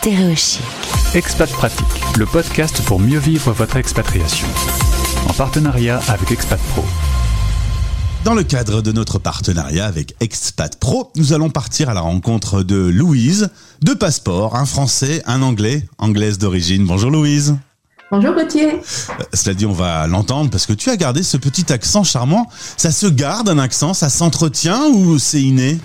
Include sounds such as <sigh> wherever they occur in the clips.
Stéréochic. Expat Pratique, le podcast pour mieux vivre votre expatriation. En partenariat avec Expat Pro. Dans le cadre de notre partenariat avec Expat Pro, nous allons partir à la rencontre de Louise, deux passeports, un français, un anglais, anglaise d'origine. Bonjour Louise. Bonjour Gauthier. Euh, cela dit, on va l'entendre parce que tu as gardé ce petit accent charmant. Ça se garde un accent, ça s'entretient ou c'est inné?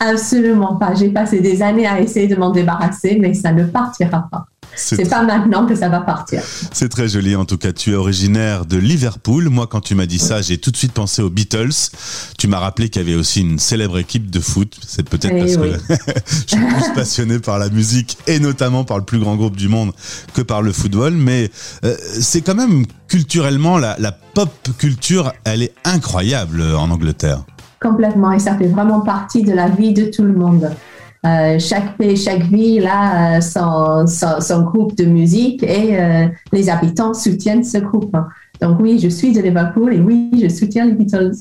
Absolument pas. J'ai passé des années à essayer de m'en débarrasser, mais ça ne partira pas. C'est pas maintenant que ça va partir. C'est très joli. En tout cas, tu es originaire de Liverpool. Moi, quand tu m'as dit ça, j'ai tout de suite pensé aux Beatles. Tu m'as rappelé qu'il y avait aussi une célèbre équipe de foot. C'est peut-être Eh parce oui. que <laughs> je suis plus passionné par la musique et notamment par le plus grand groupe du monde que par le football. Mais euh, c'est quand même culturellement, la, la pop culture, elle est incroyable en Angleterre. Complètement. Et ça fait vraiment partie de la vie de tout le monde. Euh, chaque pays, chaque ville a euh, son, son, groupe de musique et euh, les habitants soutiennent ce groupe. Donc oui, je suis de Liverpool et oui, je soutiens les Beatles.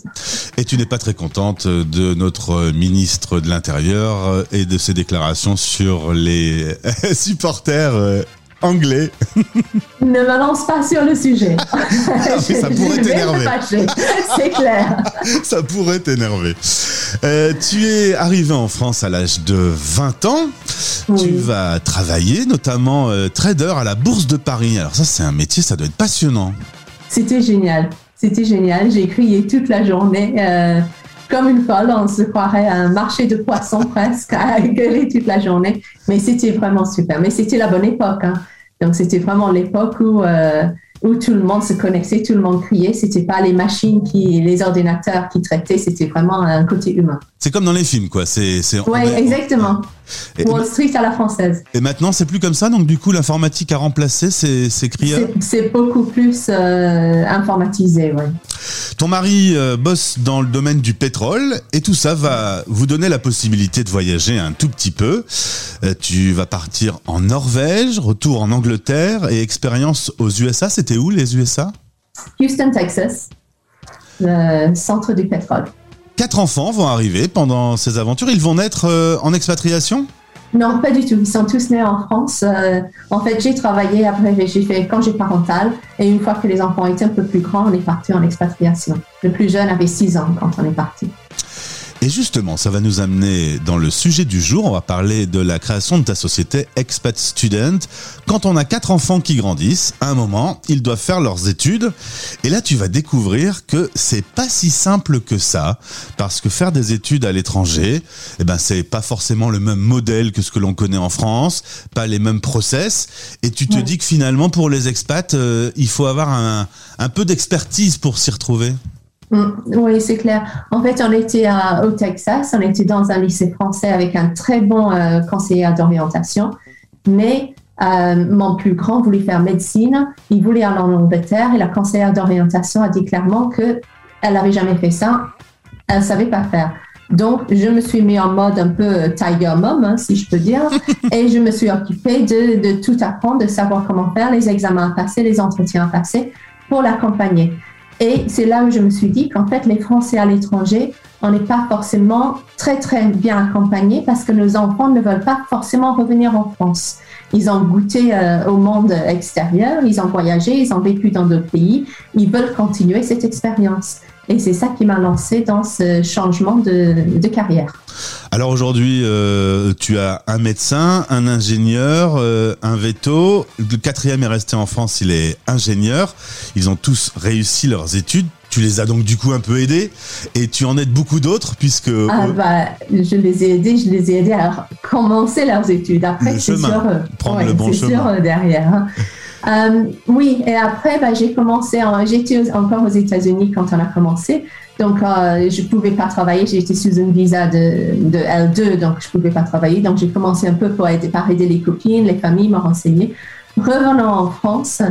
Et tu n'es pas très contente de notre ministre de l'Intérieur et de ses déclarations sur les <laughs> supporters anglais. <laughs> Ne me lance pas sur le sujet. <laughs> mais ça <laughs> pourrait t'énerver. C'est clair. Ça pourrait t'énerver. Euh, tu es arrivé en France à l'âge de 20 ans. Tu vas travailler, notamment euh, trader à la Bourse de Paris. Alors ça, c'est un métier, ça doit être passionnant. C'était génial. C'était génial. J'ai crié toute la journée. euh, comme une folle, on se croirait à un marché de poissons <laughs> presque, à gueuler toute la journée. Mais c'était vraiment super. Mais c'était la bonne époque. hein. Donc c'était vraiment l'époque où, euh, où tout le monde se connectait, tout le monde criait. C'était pas les machines qui, les ordinateurs qui traitaient, c'était vraiment un côté humain. C'est comme dans les films, quoi. C'est, c'est, Oui, on exactement. Et, Wall Street à la française. et maintenant, c'est plus comme ça. Donc, du coup, l'informatique a remplacé ces, ces C'est beaucoup plus euh, informatisé, oui. Ton mari euh, bosse dans le domaine du pétrole et tout ça va vous donner la possibilité de voyager un tout petit peu. Euh, tu vas partir en Norvège, retour en Angleterre et expérience aux USA. C'était où les USA Houston, Texas, le centre du pétrole. Quatre enfants vont arriver pendant ces aventures. Ils vont naître euh, en expatriation? Non, pas du tout. Ils sont tous nés en France. Euh, en fait, j'ai travaillé après, j'ai fait congé parental. Et une fois que les enfants étaient un peu plus grands, on est parti en expatriation. Le plus jeune avait 6 ans quand on est parti. Et justement, ça va nous amener dans le sujet du jour. On va parler de la création de ta société Expat Student. Quand on a quatre enfants qui grandissent, à un moment, ils doivent faire leurs études. Et là, tu vas découvrir que c'est pas si simple que ça. Parce que faire des études à l'étranger, eh ben, c'est pas forcément le même modèle que ce que l'on connaît en France, pas les mêmes process. Et tu te Ouais. dis que finalement, pour les expats, euh, il faut avoir un, un peu d'expertise pour s'y retrouver. Mm, Oui, c'est clair. En fait, on était à- au Texas, on était dans un lycée français avec un très bon euh, conseiller d'orientation, mais euh, mon plus grand voulait faire médecine, il voulait aller en Angleterre et la conseillère d'orientation a dit clairement que elle n'avait jamais fait ça, elle ne savait pas faire. Donc, je me suis mis en mode un peu tiger mom, hein, si je peux dire, <laughs> et je me suis occupée de, de tout apprendre, de savoir comment faire, les examens à passer, les entretiens à passer pour l'accompagner. Et c'est là où je me suis dit qu'en fait, les Français à l'étranger, on n'est pas forcément très, très bien accompagnés parce que nos enfants ne veulent pas forcément revenir en France. Ils ont goûté euh, au monde extérieur, ils ont voyagé, ils ont vécu dans d'autres pays, ils veulent continuer cette expérience. Et c'est ça qui m'a lancé dans ce changement de, de carrière. Alors aujourd'hui, euh, tu as un médecin, un ingénieur, euh, un veto. Le quatrième est resté en France, il est ingénieur. Ils ont tous réussi leurs études. Tu les as donc du coup un peu aidés et tu en aides beaucoup d'autres puisque Ah euh, bah, je les ai aidés, je les ai aidés à commencer leurs études. Après, c'est sur eux. Prendre le bon c'est chemin. eux derrière. <laughs> Euh, oui, et après, bah, j'ai commencé, en- j'étais encore aux États-Unis quand on a commencé. Donc, euh, je ne pouvais pas travailler. J'étais sous une visa de, de L2, donc je ne pouvais pas travailler. Donc, j'ai commencé un peu pour aider, par aider les copines, les familles, me renseigner. Revenant en France,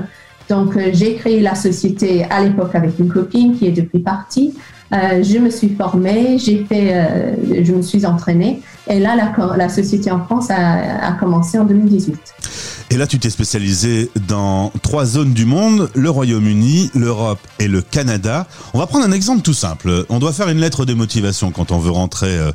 donc euh, j'ai créé la société à l'époque avec une copine qui est depuis partie. Euh, je me suis formée, j'ai fait, euh, je me suis entraînée. Et là, la, la société en France a, a commencé en 2018. Et là, tu t'es spécialisé dans trois zones du monde, le Royaume-Uni, l'Europe et le Canada. On va prendre un exemple tout simple. On doit faire une lettre de motivation quand on veut rentrer euh,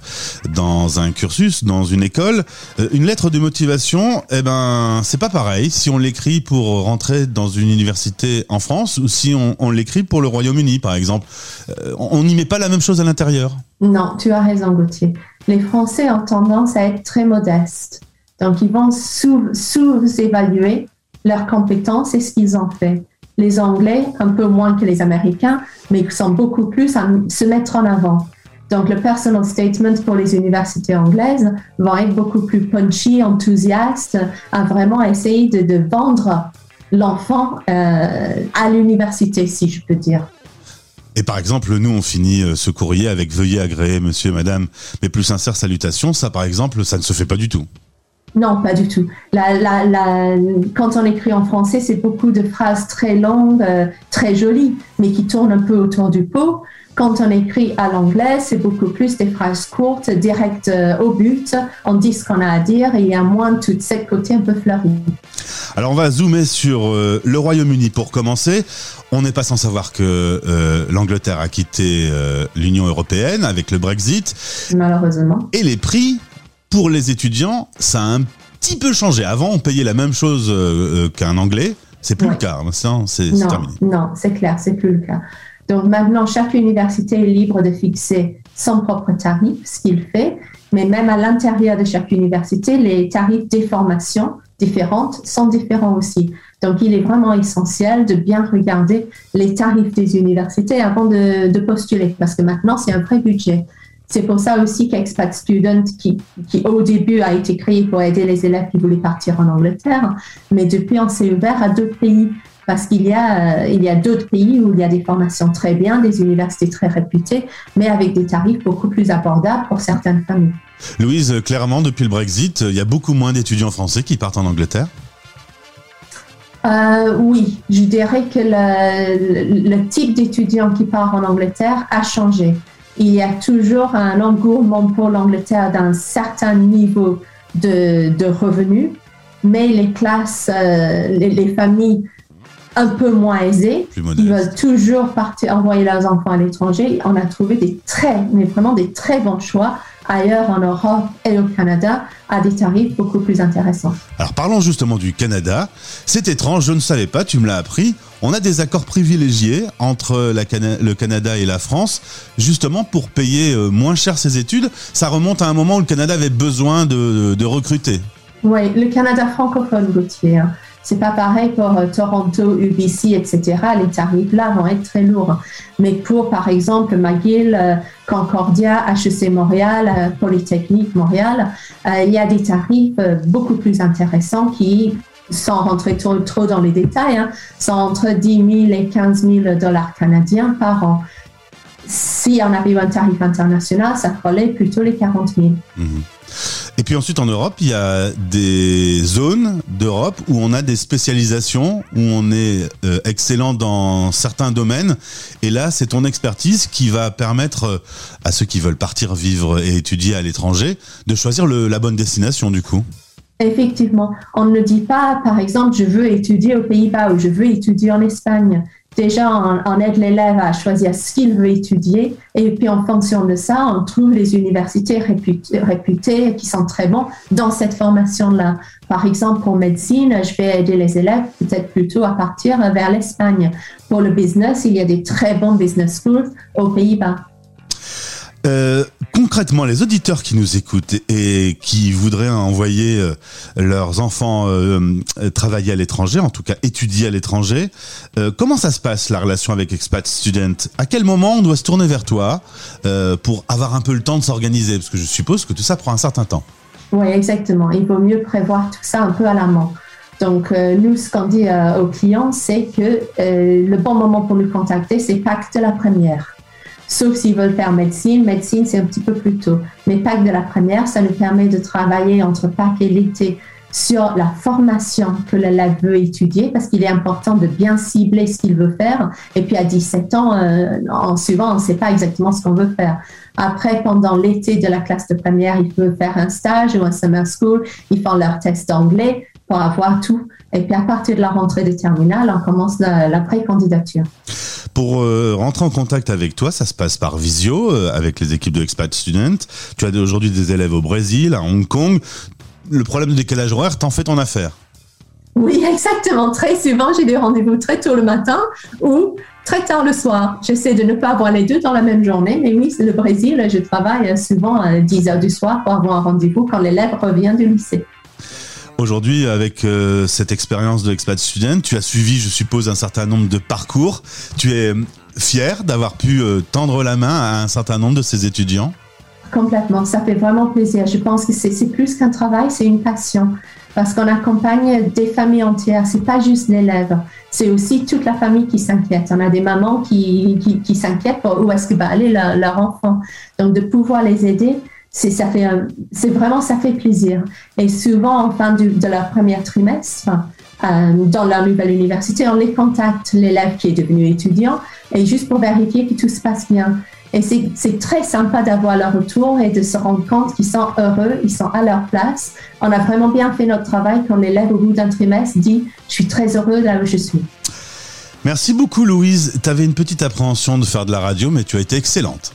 dans un cursus, dans une école. Euh, une lettre de motivation, eh ben, c'est pas pareil si on l'écrit pour rentrer dans une université en France ou si on, on l'écrit pour le Royaume-Uni, par exemple. Euh, on n'y met pas la même chose à l'intérieur. Non, tu as raison, Gauthier. Les Français ont tendance à être très modestes. Donc, ils vont sous-évaluer leurs compétences et ce qu'ils ont fait. Les Anglais, un peu moins que les Américains, mais sont beaucoup plus à se mettre en avant. Donc, le personal statement pour les universités anglaises va être beaucoup plus punchy, enthousiaste, à vraiment essayer de, vendre l'enfant euh, à l'université, si je peux dire. Et par exemple, nous, on finit euh, ce courrier avec veuillez agréer, monsieur, madame, mes plus sincères salutations. Ça, par exemple, ça ne se fait pas du tout. Non, pas du tout. quand on écrit en français, c'est beaucoup de phrases très longues, euh, très jolies, mais qui tournent un peu autour du pot. Quand on écrit à l'anglais, c'est beaucoup plus des phrases courtes, directes euh, au but. On dit ce qu'on a à dire et il y a moins tout ce côté un peu fleuri. Alors on va zoomer sur euh, le Royaume-Uni pour commencer. On n'est pas sans savoir que l'Angleterre a quitté l'Union européenne avec le Brexit. Malheureusement. Et les prix pour les étudiants, ça a un petit peu changé. Avant, on payait la même chose euh, euh, qu'un anglais. C'est plus le cas. Hein, c'est terminé. Non, c'est clair, c'est plus le cas. Donc maintenant, chaque université est libre de fixer son propre tarif, ce qu'il fait. Mais même à l'intérieur de chaque université, les tarifs des formations différentes sont différents aussi. Donc, il est vraiment essentiel de bien regarder les tarifs des universités avant de, de postuler, parce que maintenant, c'est un vrai budget. C'est pour ça aussi qu'Expat Student, qui, qui, au début a été créé pour aider les élèves qui voulaient partir en Angleterre, mais depuis on s'est ouvert à d'autres pays parce qu'il y a, euh, il y a d'autres pays où il y a des formations très bien, des universités très réputées, mais avec des tarifs beaucoup plus abordables pour certaines familles. Louise, clairement, depuis le Brexit, il y a beaucoup moins d'étudiants français qui partent en Angleterre? Euh, oui, je dirais que le, le type d'étudiants qui part en Angleterre a changé il y a toujours un engouement pour l'Angleterre d'un certain niveau de, de, revenus, mais les classes, euh, les, familles un peu moins aisées, ils veulent toujours partir, envoyer leurs enfants à l'étranger. On a trouvé des très, mais vraiment des très bons choix ailleurs en Europe et au Canada à des tarifs beaucoup plus intéressants. Alors parlons justement du Canada. C'est étrange, je ne savais pas, tu me l'as appris. On a des accords privilégiés entre le Canada et la France, justement pour payer euh, moins cher ses études. Ça remonte à un moment où le Canada avait besoin de, recruter. Oui, le Canada francophone, Gauthier. Hein. C'est pas pareil pour euh, Toronto, UBC, etc. Les tarifs là vont être très lourds. Mais pour, par exemple, McGill, euh, Concordia, HEC Montréal, Polytechnique Montréal, il y a des tarifs beaucoup plus intéressants qui, sans rentrer trop, dans les détails, hein, sont entre 10 000 et 15 000 dollars canadiens par an. Si on avait eu un tarif international, ça ferait plutôt les 40 000. Et puis ensuite en Europe, il y a des zones d'Europe où on a des spécialisations, où on est euh, excellent dans certains domaines. Et là, c'est ton expertise qui va permettre euh, à ceux qui veulent partir vivre et étudier à l'étranger de choisir la bonne destination du coup. Effectivement, on ne dit pas, par exemple, je veux étudier aux Pays-Bas ou je veux étudier en Espagne déjà, on, aide l'élève à choisir ce qu'il veut étudier et puis en fonction de ça, on trouve les universités réputées, qui sont très bons dans cette formation-là. Par exemple, pour médecine, je vais aider les élèves peut-être plutôt à partir vers l'Espagne. Pour le business, il y a des très bons business schools aux Pays-Bas. Euh, concrètement, les auditeurs qui nous écoutent et qui voudraient envoyer euh, leurs enfants euh, travailler à l'étranger, en tout cas étudier à l'étranger, comment ça se passe la relation avec Expat Student? À quel moment on doit se tourner vers toi pour avoir un peu le temps de s'organiser? Parce que je suppose que tout ça prend un certain temps. Oui, exactement. Il vaut mieux prévoir tout ça un peu à l'amont. Donc, nous, ce qu'on dit aux clients, c'est que le bon moment pour nous contacter, c'est Pacte la première sauf s'ils veulent faire médecine. Médecine, c'est un petit peu plus tôt. Mais Pâques de la première, ça nous permet de travailler entre Pâques et l'été sur la formation que l'élève veut étudier, parce qu'il est important de bien cibler ce qu'il veut faire. Et puis à 17 ans, euh, en suivant, on ne sait pas exactement ce qu'on veut faire. Après, pendant l'été de la classe de première, il peut faire un stage ou un summer school. Ils font leur test d'anglais pour avoir tout. Et puis à partir de la rentrée de terminale, on commence la, la pré-candidature. Pour euh, rentrer en contact avec toi, ça se passe par visio euh, avec les équipes de Expat Student. Tu as aujourd'hui des élèves au Brésil, à Hong Kong. Le problème du décalage horaire, t'en fais ton affaire. Oui, <laughs> exactement. Très souvent, j'ai des rendez-vous très tôt le matin ou très tard le soir. J'essaie de ne pas avoir les deux dans la même journée, mais oui, c'est le Brésil. Je travaille souvent à 10 heures du soir pour avoir un rendez-vous quand l'élève revient du lycée. Aujourd'hui, avec euh, cette expérience de expat student, tu as suivi, je suppose, un certain nombre de parcours. Tu es euh, fier d'avoir pu euh, tendre la main à un certain nombre de ces étudiants? Complètement, ça fait vraiment plaisir. Je pense que c'est plus qu'un travail, c'est une passion. Parce qu'on accompagne des familles entières, c'est pas juste l'élève, c'est aussi toute la famille qui s'inquiète. On a des mamans qui, qui, qui s'inquiètent pour où est-ce que va aller leur enfant. Donc de pouvoir les aider, c'est vraiment ça fait plaisir et souvent en fin de, de leur premier trimestre euh, dans leur nouvelle université on les contacte l'élève qui est devenu étudiant et juste pour vérifier que tout se passe bien et c'est très sympa d'avoir leur retour et de se rendre compte qu'ils sont heureux, ils sont à leur place. On a vraiment bien fait notre travail quand l'élève au bout d'un trimestre dit je suis très heureux là où je suis. Merci beaucoup Louise. Tu avais une petite appréhension de faire de la radio, mais tu as été excellente.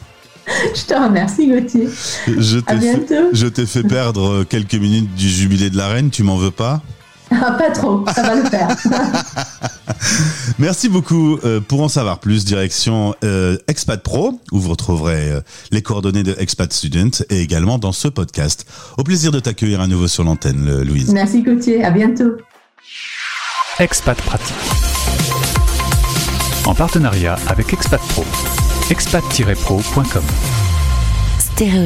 <laughs> Je te remercie, Gauthier. Je à bientôt. je t'ai fait perdre quelques minutes du jubilé de la reine, tu m'en veux pas? Ah, Pas trop, ça va le faire. <laughs> Merci beaucoup. Euh, pour en savoir plus, direction euh, Expat Pro, où vous retrouverez euh, les coordonnées de Expat Student et également dans ce podcast. Au plaisir de t'accueillir à nouveau sur l'antenne, Louise. Merci, Gauthier. À bientôt. Expat Pratique. En partenariat avec Expat Pro expat-pro.com. Stéréo